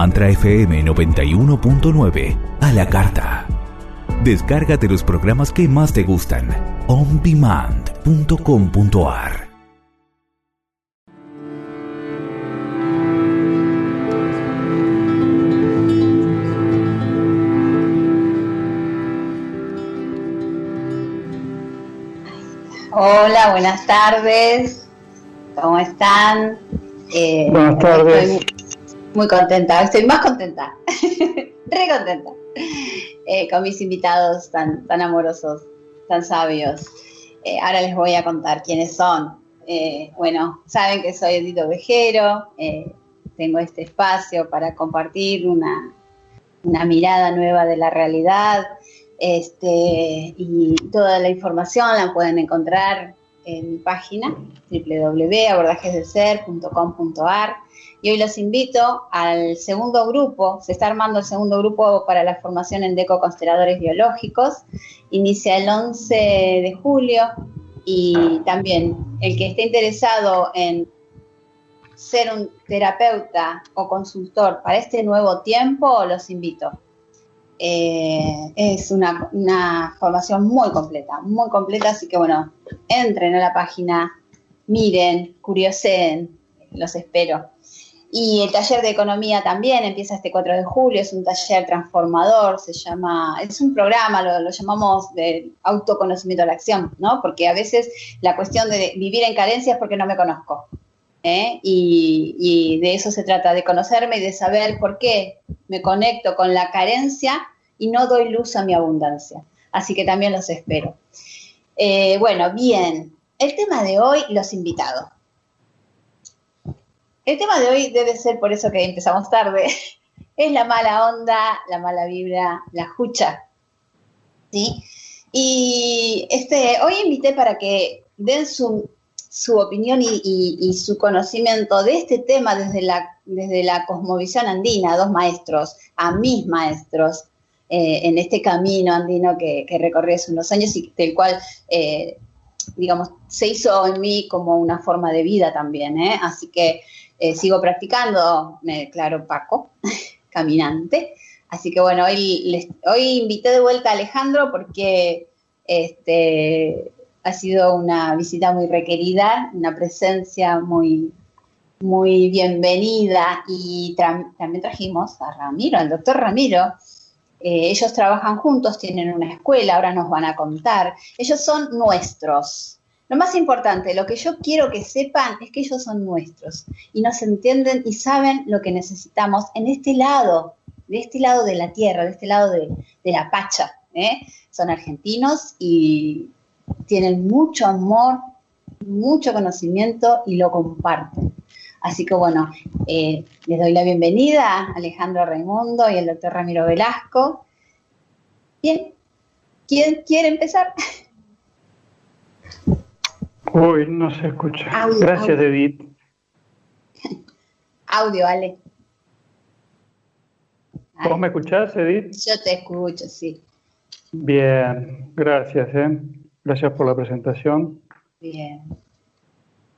Mantra FM 91.9 a la carta. Descárgate los programas que más te gustan. ondemand.com.ar Hola, buenas tardes. ¿Cómo están? Eh, buenas tardes. Muy contenta, estoy más contenta, re contenta, eh, con mis invitados tan, tan amorosos, tan sabios. Eh, ahora les voy a contar quiénes son. bueno, saben que soy Edito Vejero, tengo este espacio para compartir una, una mirada nueva de la realidad, este, y toda la información la pueden encontrar en mi página www.abordajesdelser.com.ar y hoy los invito al segundo grupo, se está armando el segundo grupo para la formación en DECO Consteladores Biológicos, inicia el 11 de julio y también el que esté interesado en ser un terapeuta o consultor para este nuevo tiempo, los invito. Eh, es una, formación muy completa, muy completa, así que bueno, entren a la página, miren, curioseen, los espero. Y el taller de economía también empieza este 4 de julio, es un taller transformador, se llama, es un programa, lo, llamamos de autoconocimiento a la acción, ¿no? Porque a veces la cuestión de vivir en carencia es porque no me conozco. ¿eh? Y, y, de eso se trata, de conocerme y de saber por qué me conecto con la carencia y no doy luz a mi abundancia. Así que también los espero. Eh, bueno, bien, el tema de hoy, los invitados. El tema de hoy debe ser, por eso que empezamos tarde, es la mala onda, la mala vibra, la jucha. ¿Sí? Y este, hoy invité para que den su, opinión y, su conocimiento de este tema desde la, desde la cosmovisión andina, dos maestros, a mis maestros, eh, en este camino andino que, recorrí hace unos años y del cual, eh, digamos, se hizo en mí como una forma de vida también. ¿eh? Así que sigo practicando, me declaro Paco, caminante. Así que bueno, hoy, hoy invité de vuelta a Alejandro porque este, ha sido una visita muy requerida, una presencia muy, muy bienvenida y también trajimos a Ramiro, al doctor Ramiro, eh, ellos trabajan juntos, tienen una escuela, ahora nos van a contar. Ellos son nuestros. Lo más importante, lo que yo quiero que sepan es que ellos son nuestros y nos entienden y saben lo que necesitamos en este lado, de este lado de la tierra, de este lado de, la pacha. ¿eh? Son argentinos y tienen mucho amor, mucho conocimiento y lo comparten. Así que bueno, eh, les doy la bienvenida a Alejandro Raimundo y al doctor Ramiro Velasco. Bien, ¿quién quiere empezar? Uy, no se escucha. Gracias, Edith. Audio, Ale. ¿Vos me escuchás, Edith? Yo te escucho, sí. Bien, gracias, ¿eh? Gracias por la presentación. Bien.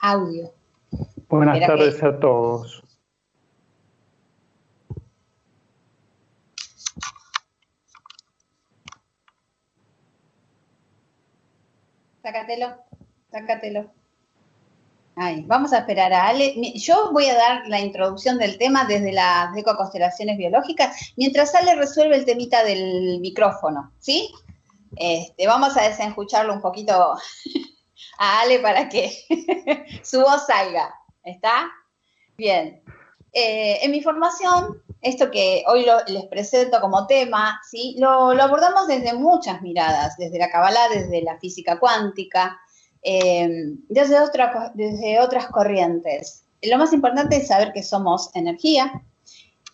Audio. Buenas tardes a todos. Sácatelo, sácatelo. Ay, vamos a esperar a Ale. Yo voy a dar la introducción del tema desde las ecoconstelaciones biológicas, mientras Ale resuelve el temita del micrófono, ¿sí? Este, vamos a desenjucharlo un poquito a Ale para que su voz salga. ¿Está? Bien. Eh, en mi formación, esto que hoy les presento como tema, ¿sí? Lo, abordamos desde muchas miradas, desde la Kabbalah, desde la física cuántica, eh, desde, desde otras corrientes. Lo más importante es saber que somos energía,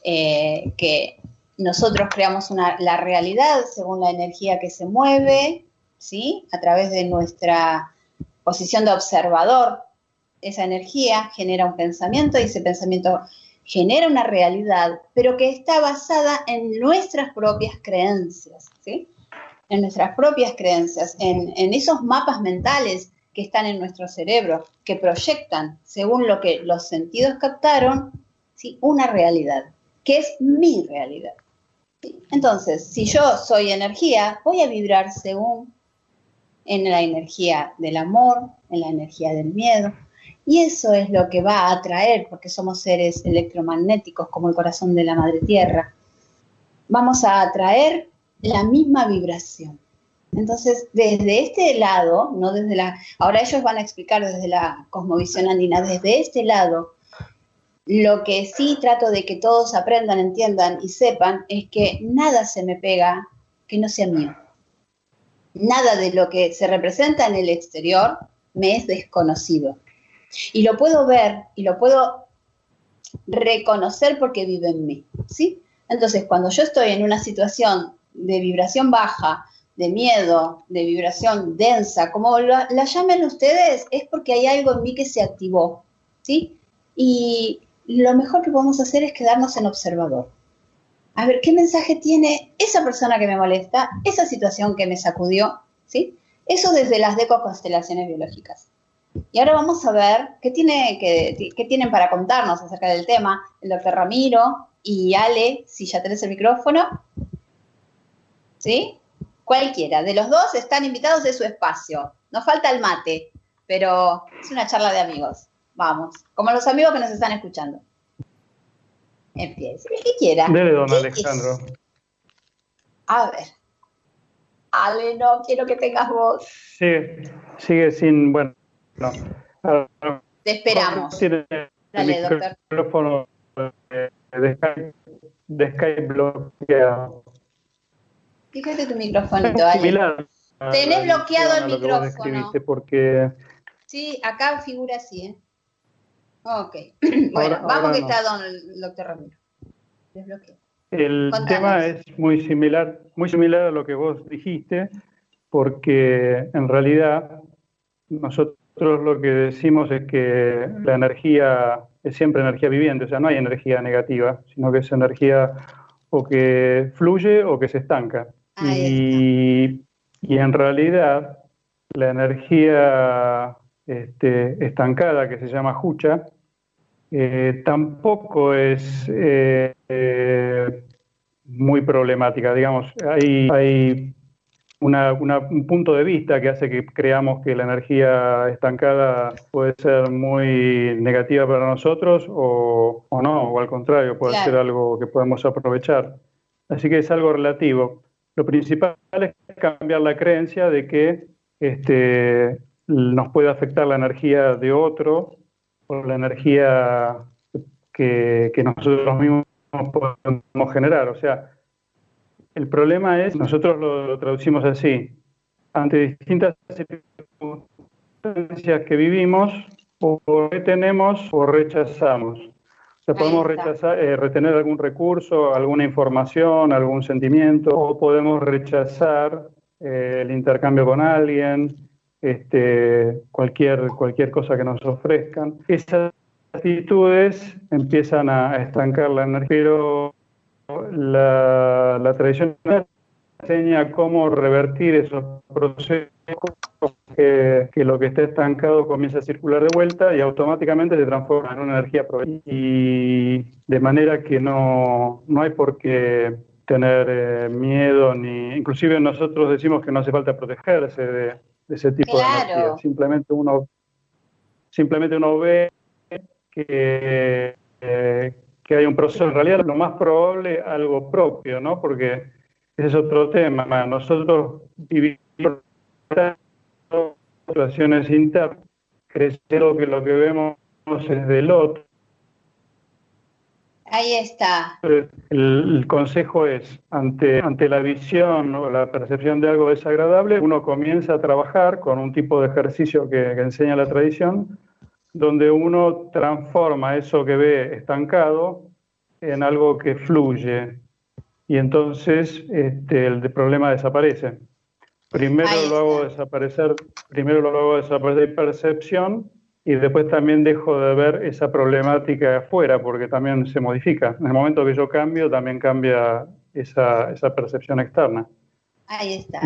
eh, que nosotros creamos la realidad según la energía que se mueve, ¿sí? A través de nuestra posición de observador esa energía genera un pensamiento y ese pensamiento genera una realidad, pero que está basada en nuestras propias creencias, ¿sí? En nuestras propias creencias, en, esos mapas mentales que están en nuestro cerebro, que proyectan, según lo que los sentidos captaron, ¿sí? una realidad que es mi realidad. Entonces, si yo soy energía, voy a vibrar según en la energía del amor, en la energía del miedo. Y eso es lo que va a atraer, porque somos seres electromagnéticos como el corazón de la Madre Tierra. Vamos a atraer la misma vibración. Entonces, desde este lado, no desde la, ahora ellos van a explicar desde la cosmovisión andina, desde este lado, lo que sí trato de que todos aprendan, entiendan y sepan es que nada se me pega que no sea mío. Nada de lo que se representa en el exterior me es desconocido. Y lo puedo ver y lo puedo reconocer porque vive en mí, ¿sí? Entonces, cuando yo estoy en una situación de vibración baja, de miedo, de vibración densa, como la, llamen ustedes, es porque hay algo en mí que se activó, ¿sí? Y lo mejor que podemos hacer es quedarnos en observador. A ver, ¿qué mensaje tiene esa persona que me molesta, esa situación que me sacudió, ¿sí? Eso desde las deco constelaciones biológicas. Y ahora vamos a ver qué, tiene, qué, tienen para contarnos acerca del tema el doctor Ramiro y Ale, si ya tenés el micrófono. ¿Sí? Cualquiera. De los dos están invitados de su espacio. Nos falta el mate, pero es una charla de amigos. Vamos, como los amigos que nos están escuchando. Empiece, el que quiera. Dele, don Alejandro. A ver. Ale, no quiero que tengas voz. Sí, sigue sin, bueno, no. Te esperamos. Dale, micrófono de Skype, de Skype bloqueado. Fíjate tu micrófono, Ale. Tenés bloqueado el micrófono. Porque... Sí, acá figura así, ¿eh? Ok. bueno, vamos que está don el doctor Ramiro. Desbloqueo. El tema es muy similar, muy similar a lo que vos dijiste, porque en realidad nosotros lo que decimos es que la energía es siempre energía viviente, o sea, no hay energía negativa, sino que es energía o que fluye o que se estanca. Y, y, en realidad la energía este, estancada, que se llama jucha, eh, tampoco es eh, eh, muy problemática. Digamos, hay, hay un punto de vista que hace que creamos que la energía estancada puede ser muy negativa para nosotros o, no, o al contrario, puede ser algo que podemos aprovechar. Así que es algo relativo. Lo principal es cambiar la creencia de que este, nos puede afectar la energía de otro o la energía que, que nosotros mismos podemos generar. O sea, el problema es, nosotros lo, traducimos así, ante distintas circunstancias que vivimos, o retenemos o rechazamos. O sea, podemos rechazar, eh, retener algún recurso, alguna información, algún sentimiento, o podemos rechazar eh, el intercambio con alguien, este, cualquier, cualquier cosa que nos ofrezcan. Esas actitudes empiezan a estancar la energía, pero la, la tradición enseña cómo revertir esos procesos, que, lo que está estancado comienza a circular de vuelta y automáticamente se transforma en una energía y de manera que no, no hay por qué tener eh, miedo ni inclusive nosotros decimos que no hace falta protegerse de, ese tipo de energía. Simplemente uno simplemente uno ve que eh, que hay un proceso, en realidad lo más probable algo propio, ¿no? Porque ese es otro tema. Nosotros vivimos situaciones internas, creciendo que lo que vemos es del otro. Ahí está. El, consejo es, ante, ante la visión o la percepción de algo desagradable, uno comienza a trabajar con un tipo de ejercicio que enseña la tradición, donde uno transforma eso que ve estancado en algo que fluye y entonces este, el problema desaparece. Primero lo hago desaparecer, primero lo hago desaparecer percepción y después también dejo de ver esa problemática afuera porque también se modifica. En el momento que yo cambio también cambia esa, esa percepción externa. Ahí está.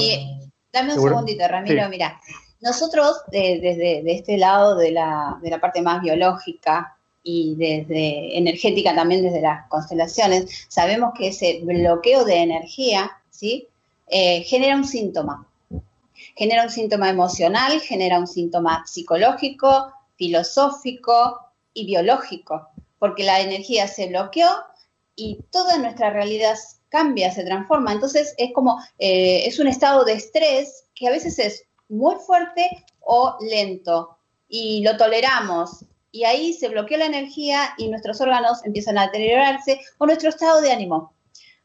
Y, dame un segundito, Ramiro, mira, nosotros, desde de, este lado de la, de la, parte más biológica, y desde energética también desde las constelaciones, sabemos que ese bloqueo de energía, ¿sí? Eh, genera un síntoma. Genera un síntoma emocional, genera un síntoma psicológico, filosófico y biológico, porque la energía se bloqueó y toda nuestra realidad cambia, se transforma. Entonces es como, eh, es un estado de estrés que a veces es muy fuerte o lento y lo toleramos. Y ahí se bloquea la energía y nuestros órganos empiezan a deteriorarse o nuestro estado de ánimo.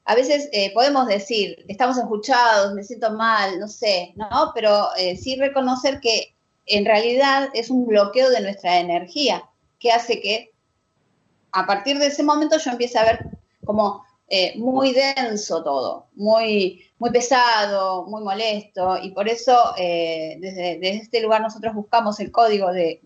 A veces eh, podemos decir, estamos escuchados, me siento mal, no sé, ¿no? Pero eh, sí reconocer que en realidad es un bloqueo de nuestra energía que hace que a partir de ese momento yo empiece a ver como eh, muy denso todo, muy, muy pesado, muy molesto, y por eso eh, desde, este lugar nosotros buscamos el código de,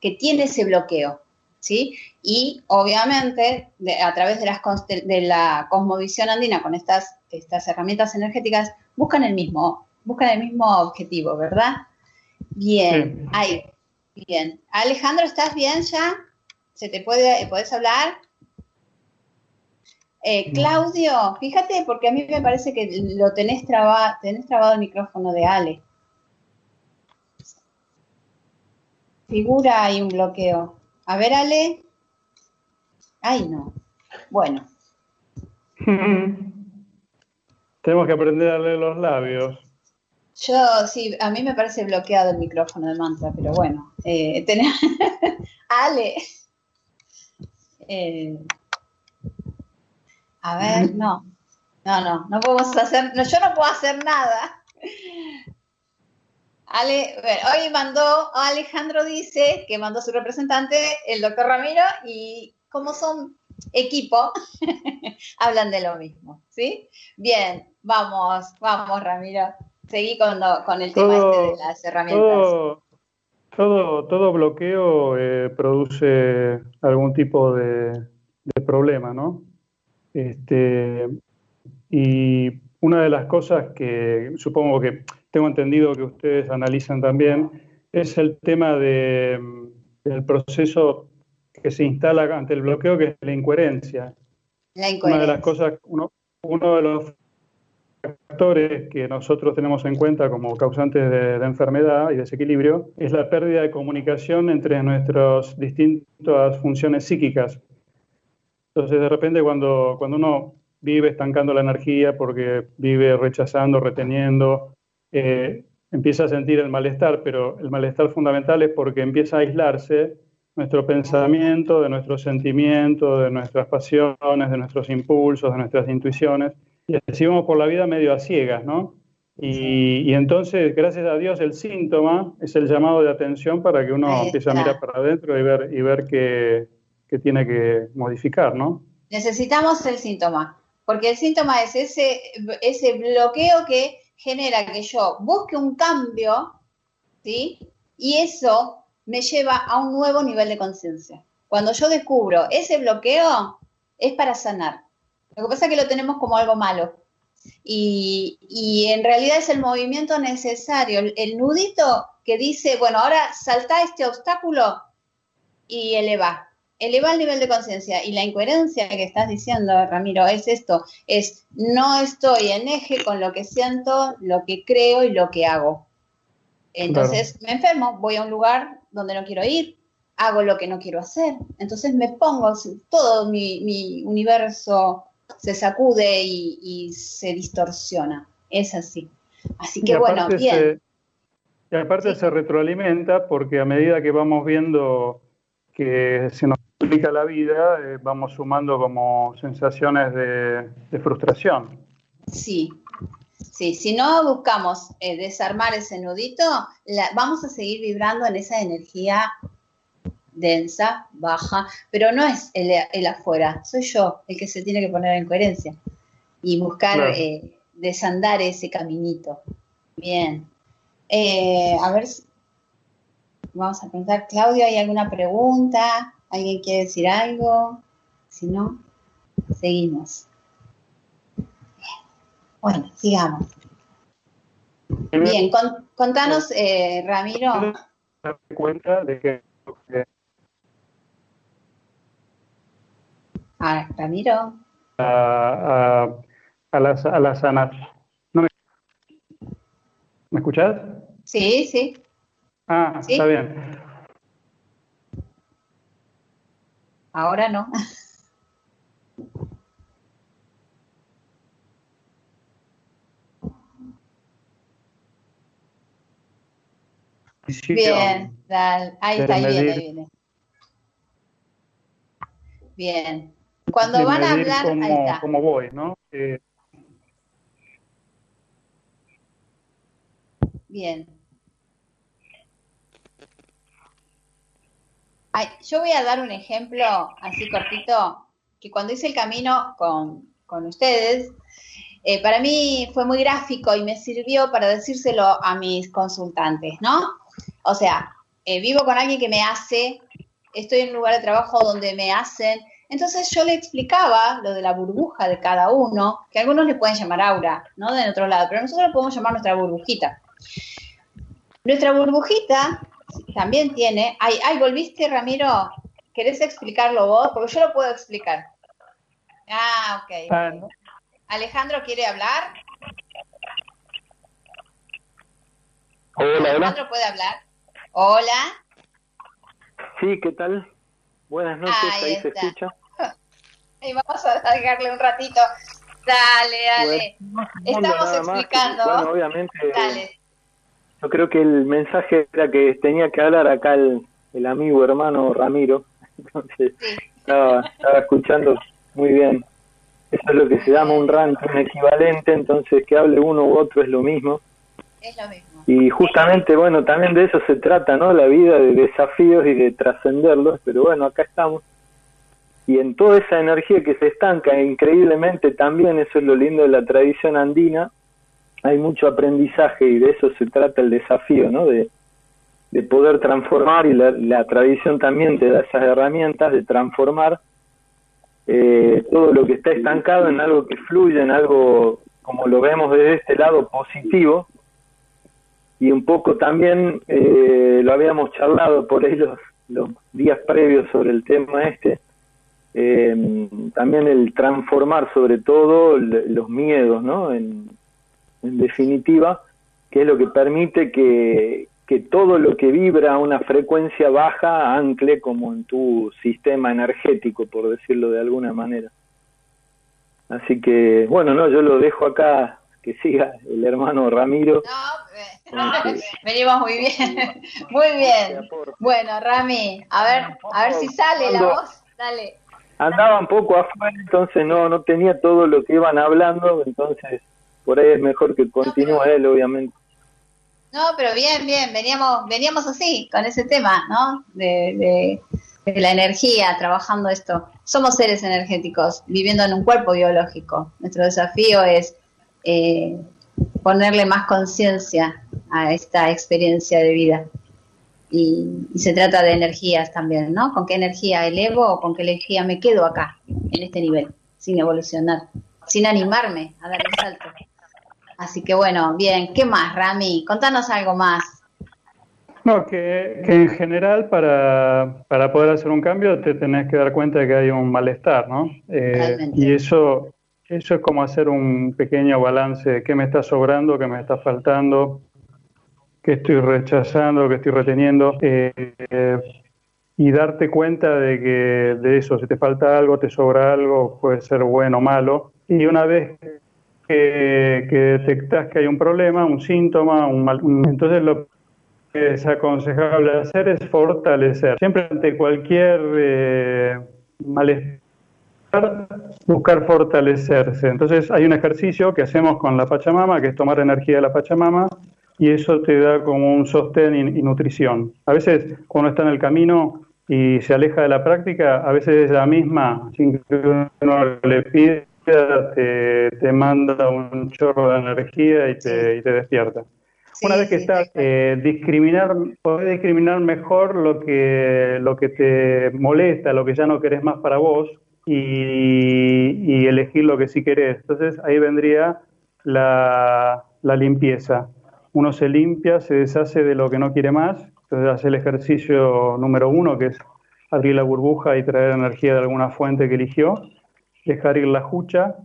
que tiene ese bloqueo, ¿sí? Y obviamente a través de, las, de la cosmovisión andina con estas, estas herramientas energéticas buscan el mismo, buscan el mismo objetivo, ¿verdad? Bien, ahí, bien. Alejandro, ¿estás bien ya? ¿Se te puede, puedes hablar? Eh, Claudio, fíjate, porque a mí me parece que lo tenés, traba, tenés trabado el micrófono de Ale. Figura ahí un bloqueo. A ver, Ale. Ay, no. Bueno. Tenemos que aprender a leer los labios. Yo, sí, a mí me parece bloqueado el micrófono de mantra, pero bueno. Eh, Ale. Eh, a ver, no. No, no, no podemos hacer, no, yo no puedo hacer nada. Ale, hoy mandó, Alejandro dice que mandó su representante, el doctor Ramiro, y como son equipo, hablan de lo mismo, ¿sí? Bien, vamos, vamos, Ramiro. Seguí con, el tema este de las herramientas. Todo, todo, bloqueo eh, produce algún tipo de problema, ¿no? Este, y una de las cosas que supongo que tengo entendido que ustedes analizan también es el tema de, del proceso que se instala ante el bloqueo, que es la incoherencia. La incoherencia. Una de las cosas, uno, uno de los factores que nosotros tenemos en cuenta como causantes de, de, enfermedad y desequilibrio es la pérdida de comunicación entre nuestras distintas funciones psíquicas. Entonces, de repente, cuando, cuando uno vive estancando la energía porque vive rechazando, reteniendo, eh, empieza a sentir el malestar, pero el malestar fundamental es porque empieza a aislarse nuestro pensamiento, de nuestros sentimientos, de nuestras pasiones, de nuestros impulsos, de nuestras intuiciones, y así vamos por la vida medio a ciegas, ¿no? Y, y, entonces, gracias a Dios, el síntoma es el llamado de atención para que uno empiece a mirar para adentro y ver, y ver que, que tiene que modificar, ¿no? Necesitamos el síntoma, porque el síntoma es ese, ese bloqueo que genera que yo busque un cambio, ¿sí? Y eso me lleva a un nuevo nivel de conciencia. Cuando yo descubro ese bloqueo, es para sanar. Lo que pasa es que lo tenemos como algo malo. Y, y en realidad es el movimiento necesario, el, el, nudito que dice, bueno, ahora salta este obstáculo y eleva eleva el nivel de conciencia y la incoherencia que estás diciendo, Ramiro, es esto, es no estoy en eje con lo que siento, lo que creo y lo que hago. Entonces me enfermo, voy a un lugar donde no quiero ir, hago lo que no quiero hacer, entonces me pongo, todo mi, universo se sacude y, se distorsiona. Es así. Así que bueno, bien. y aparte se retroalimenta porque a medida que vamos viendo que se nos complica la vida, eh, vamos sumando como sensaciones de, frustración. Sí, sí, si no buscamos eh, desarmar ese nudito, vamos a seguir vibrando en esa energía densa, baja, pero no es el, afuera, soy yo el que se tiene que poner en coherencia y buscar eh, desandar ese caminito. Bien. a ver, vamos a preguntar, Claudio, ¿hay alguna pregunta? ¿Alguien quiere decir algo? Si no, seguimos. Bueno, sigamos. Bien, contanos, eh, Ramiro. cuenta de que Ah, Ramiro. A, a, las, a las me... ¿Me escuchás? Sí, sí. Ah, está bien. Ahora no. Bien, ahí está, ahí viene, ahí viene. Bien. Cuando van a hablar, cómo, ahí está. Cómo voy, ¿no? Eh, Bien. Yo voy a dar un ejemplo así cortito, que cuando hice el camino con, con ustedes, eh, para mí fue muy gráfico y me sirvió para decírselo a mis consultantes, ¿no? O sea, eh, vivo con alguien que me hace, estoy en un lugar de trabajo donde me hacen, entonces yo le explicaba lo de la burbuja de cada uno, que algunos le pueden llamar aura, ¿no? De otro lado, pero nosotros lo podemos llamar nuestra burbujita. Nuestra burbujita también tiene. Ay, ay, volviste, Ramiro. ¿Querés explicarlo vos? Porque yo lo puedo explicar. Ah, ok. Ah, Alejandro quiere hablar. Hola, Alejandro puede hablar. Hola. Sí, ¿qué tal? Buenas noches, ahí, se escucha. Y vamos a dejarle un ratito. Dale, dale. Estamos explicando. bueno, obviamente. Dale. Yo creo que el mensaje era que tenía que hablar acá el, el amigo hermano Ramiro. Entonces, estaba, estaba escuchando muy bien. Eso es lo que se llama un ranking equivalente, entonces que hable uno u otro es lo mismo. Es lo mismo. Y justamente, bueno, también de eso se trata, ¿no? La vida de desafíos y de trascenderlos, pero bueno, acá estamos. Y en toda esa energía que se estanca, increíblemente también, eso es lo lindo de la tradición andina, hay mucho aprendizaje y de eso se trata el desafío, ¿no? De, de poder transformar y la, tradición también te da esas herramientas de transformar eh, todo lo que está estancado en algo que fluye, en algo como lo vemos desde este lado positivo y un poco también eh, lo habíamos charlado por ahí los, días previos sobre el tema este, eh, también el transformar sobre todo los miedos, ¿no? En, en definitiva, que es lo que permite que, que todo lo que vibra a una frecuencia baja ancle como en tu sistema energético, por decirlo de alguna manera. Así que, bueno, no, yo lo dejo acá, que siga el hermano Ramiro. No, venimos muy bien, muy bien. Bueno, Rami, a ver, a ver si sale la voz, dale. Andaba un poco afuera, entonces no, no tenía todo lo que iban hablando, entonces por ahí es mejor que continúe él, obviamente. No, pero bien, bien, veníamos, veníamos así, con ese tema, ¿no? De, de, la energía, trabajando esto. Somos seres energéticos, viviendo en un cuerpo biológico. Nuestro desafío es eh, ponerle más conciencia a esta experiencia de vida. Y, y, se trata de energías también, ¿no? ¿Con qué energía elevo o con qué energía me quedo acá, en este nivel, sin evolucionar, sin animarme a dar el salto? Así que bueno, bien, ¿qué más, Rami? Contanos algo más. No, que, en general para, para, poder hacer un cambio te tenés que dar cuenta de que hay un malestar, ¿no? Eh, y eso, eso es como hacer un pequeño balance de qué me está sobrando, qué me está faltando, qué estoy rechazando, qué estoy reteniendo. Eh, y darte cuenta de que de eso, si te falta algo, te sobra algo, puede ser bueno o malo. Y una vez que, que detectas que hay un problema, un síntoma, un mal, entonces lo que es aconsejable hacer es fortalecer. Siempre ante cualquier eh, malestar, buscar fortalecerse. Entonces hay un ejercicio que hacemos con la Pachamama, que es tomar energía de la Pachamama, y eso te da como un sostén y, nutrición. A veces cuando está en el camino y se aleja de la práctica, a veces ella misma, sin que uno le pide, te, te, manda un chorro de energía y te, y te despierta. Una vez que estás, eh, discriminar, podés discriminar mejor lo que, lo que te molesta, lo que ya no querés más para vos y, y elegir lo que sí querés. Entonces ahí vendría la, la limpieza. Uno se limpia, se deshace de lo que no quiere más, entonces hace el ejercicio número uno, que es abrir la burbuja y traer energía de alguna fuente que eligió dejar ir la jucha,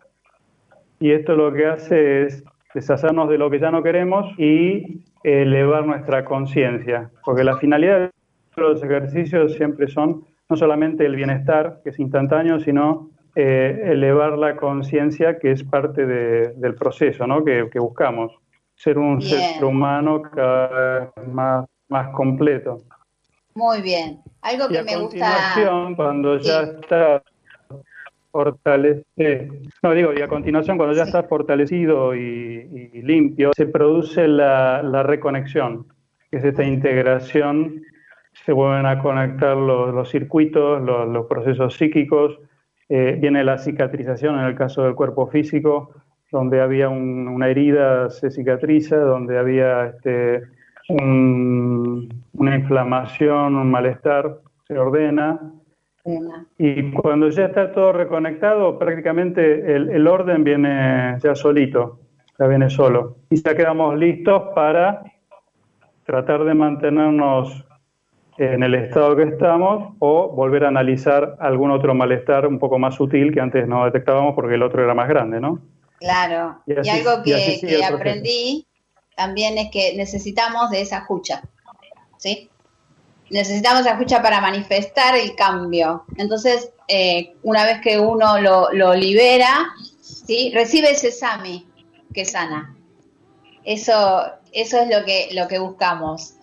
y esto lo que hace es deshacernos de lo que ya no queremos y elevar nuestra conciencia, porque la finalidad de los ejercicios siempre son no solamente el bienestar, que es instantáneo, sino eh, elevar la conciencia, que es parte del proceso ¿no? que, buscamos, ser un ser humano cada vez más, más completo. Muy bien. Algo que me gusta. Cuando ya está fortalecido, no digo, y a continuación, cuando ya está fortalecido y, limpio, se produce la, reconexión, que es esta integración, se vuelven a conectar los, circuitos, los, procesos psíquicos, eh, viene la cicatrización en el caso del cuerpo físico, donde había una herida se cicatriza, donde había este, una inflamación, un malestar, se ordena. Y cuando ya está todo reconectado, prácticamente el, orden viene ya solito, ya viene solo. Y ya quedamos listos para tratar de mantenernos en el estado que estamos o volver a analizar algún otro malestar un poco más sutil que antes no detectábamos porque el otro era más grande, ¿no? Claro. Y, algo que aprendí también es que necesitamos de esa escucha, ¿sí? Necesitamos esa escucha para manifestar el cambio. Entonces, eh, una vez que uno lo, libera, ¿sí? Recibe ese sami que sana. Eso, eso es lo que, lo que buscamos.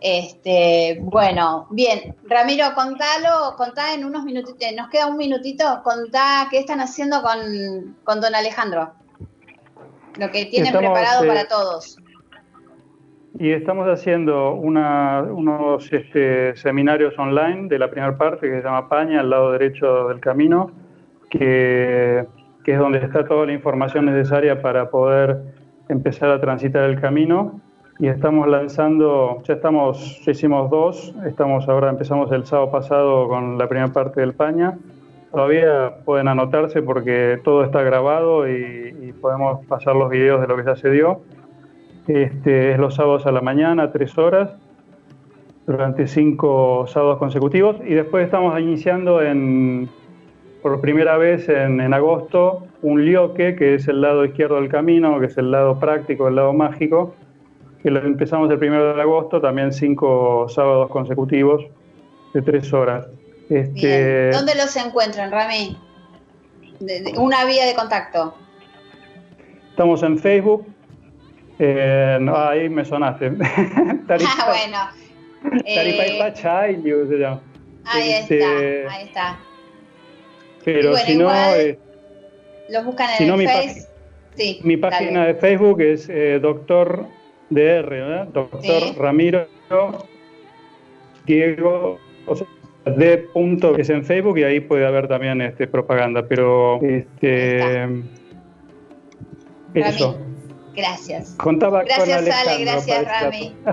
Este, bueno, bien, Ramiro, contalo, contá en unos minutitos, nos queda un minutito, contá qué están haciendo con, con don Alejandro, lo que tienen preparado para todos. Y estamos haciendo unos este, seminarios online de la primera parte que se llama Paña, al lado derecho del camino, que, es donde está toda la información necesaria para poder empezar a transitar el camino. Y estamos lanzando, ya estamos, hicimos dos, estamos ahora empezamos el sábado pasado con la primera parte del Paña. Todavía pueden anotarse porque todo está grabado y, y podemos pasar los videos de lo que ya se dio este, es los sábados a la mañana, tres horas, durante cinco sábados consecutivos. Y después estamos iniciando en, por primera vez en, agosto un lioque, que es el lado izquierdo del camino, que es el lado práctico, el lado mágico, que lo empezamos el primero de agosto, también cinco sábados consecutivos de tres horas. Este, ¿Dónde los encuentran, Rami? una vía de contacto. Estamos en Facebook, eh, no, ahí me sonaste. ah, bueno. Tarifa eh, se llama. Ahí este, está, ahí está. Pero si no... Eh, los buscan en el Face. Sí, mi página de Facebook es eh, Doctor DR. Doctor Ramiro Diego, o sea, D. Punto, que es en Facebook y ahí puede haber también este, propaganda, pero este, eso. Gracias. Contaba gracias, Ale, gracias, Rami.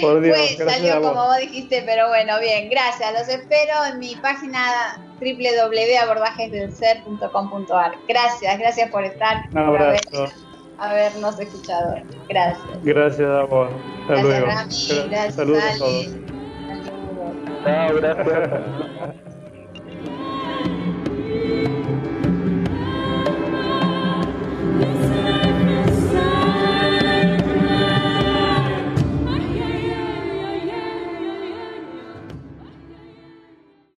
Por Dios, pues, salió como vos dijiste, pero bueno, bien, gracias. Los espero en mi página www.abordajesdelser.com.ar. Gracias, gracias por estar. Un abrazo. habernos escuchado. Gracias. Gracias a vos. Hasta gracias, luego. Rami. Gracias, Saludos Ale. A todos. Chao, gracias.